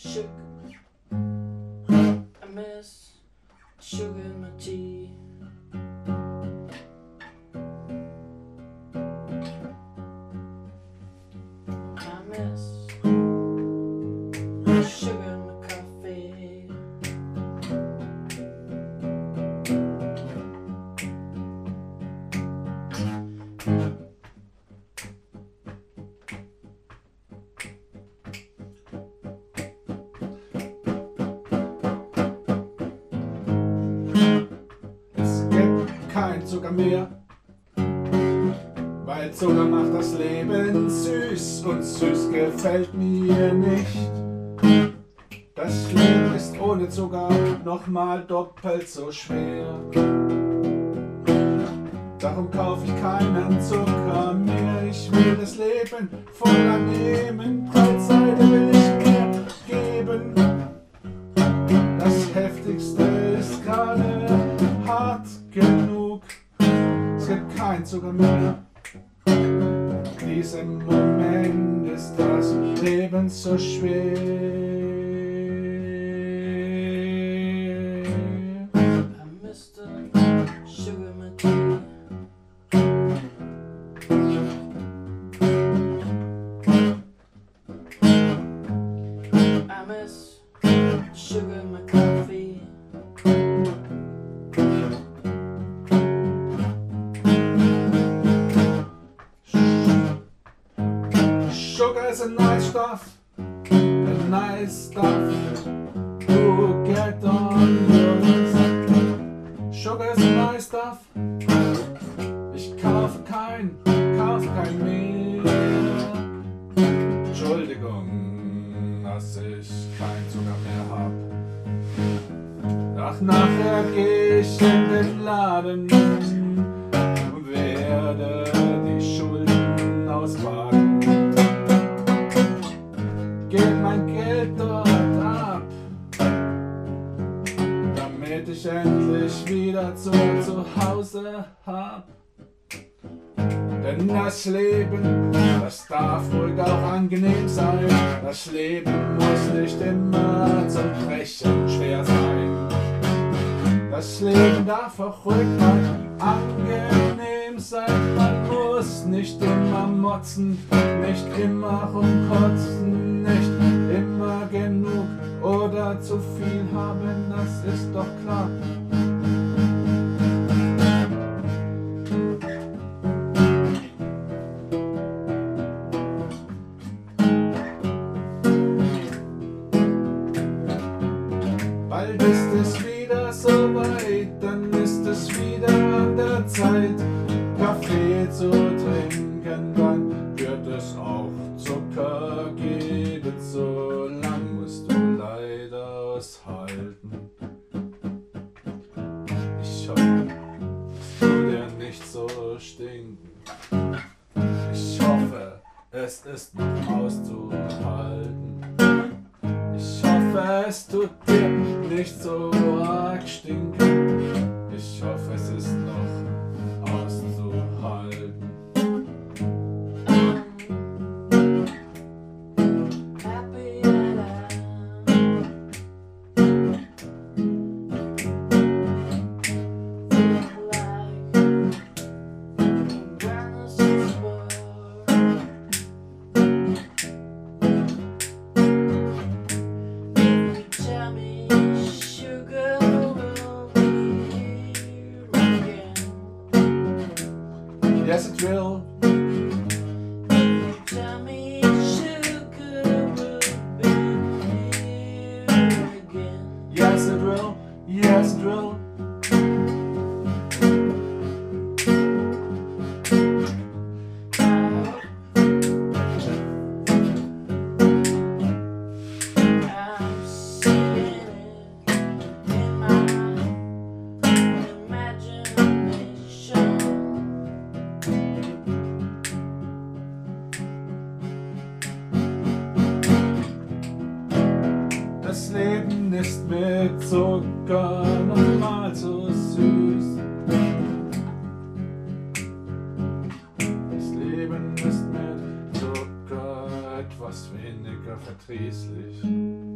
sugar. I miss sugar in my tea. Zucker mehr, weil Zucker macht das Leben süß und süß gefällt mir nicht. Das Leben ist ohne Zucker nochmal doppelt so schwer. Darum kauf ich keinen Zucker mehr. Ich will das Leben voller nehmen. Breitseite will Kein Zucker mehr. Diesem Moment ist das Leben so schwer. A nice stuff, a nice stuff to get on your sack. Sugar is a nice stuff. Ich kaufe kein, kaufe kein mehr. Entschuldigung, dass ich kein Zucker mehr hab. Ach, nachher geh ich in den Laden zu, zu Hause hab. Denn das Leben, das darf ruhig auch angenehm sein. Das Leben muss nicht immer zum Brechen schwer sein. Das Leben darf auch ruhig mal angenehm sein. Man muss nicht immer motzen, nicht immer rumkotzen, nicht immer genug oder zu viel haben, das ist doch klar. Es wieder so weit, dann ist es wieder an der Zeit, Kaffee zu trinken, dann wird es auch Zucker geben, so lang musst du leider aushalten. Ich hoffe, es dir nicht so stinken. Ich hoffe, es ist noch auszuhalten. Ich hoffe, es tut dir nicht so arg stinken. Ich hoffe, es ist Yes, it will. Zucker nochmal so süß. Das Leben ist mit Zucker etwas weniger verdrießlich.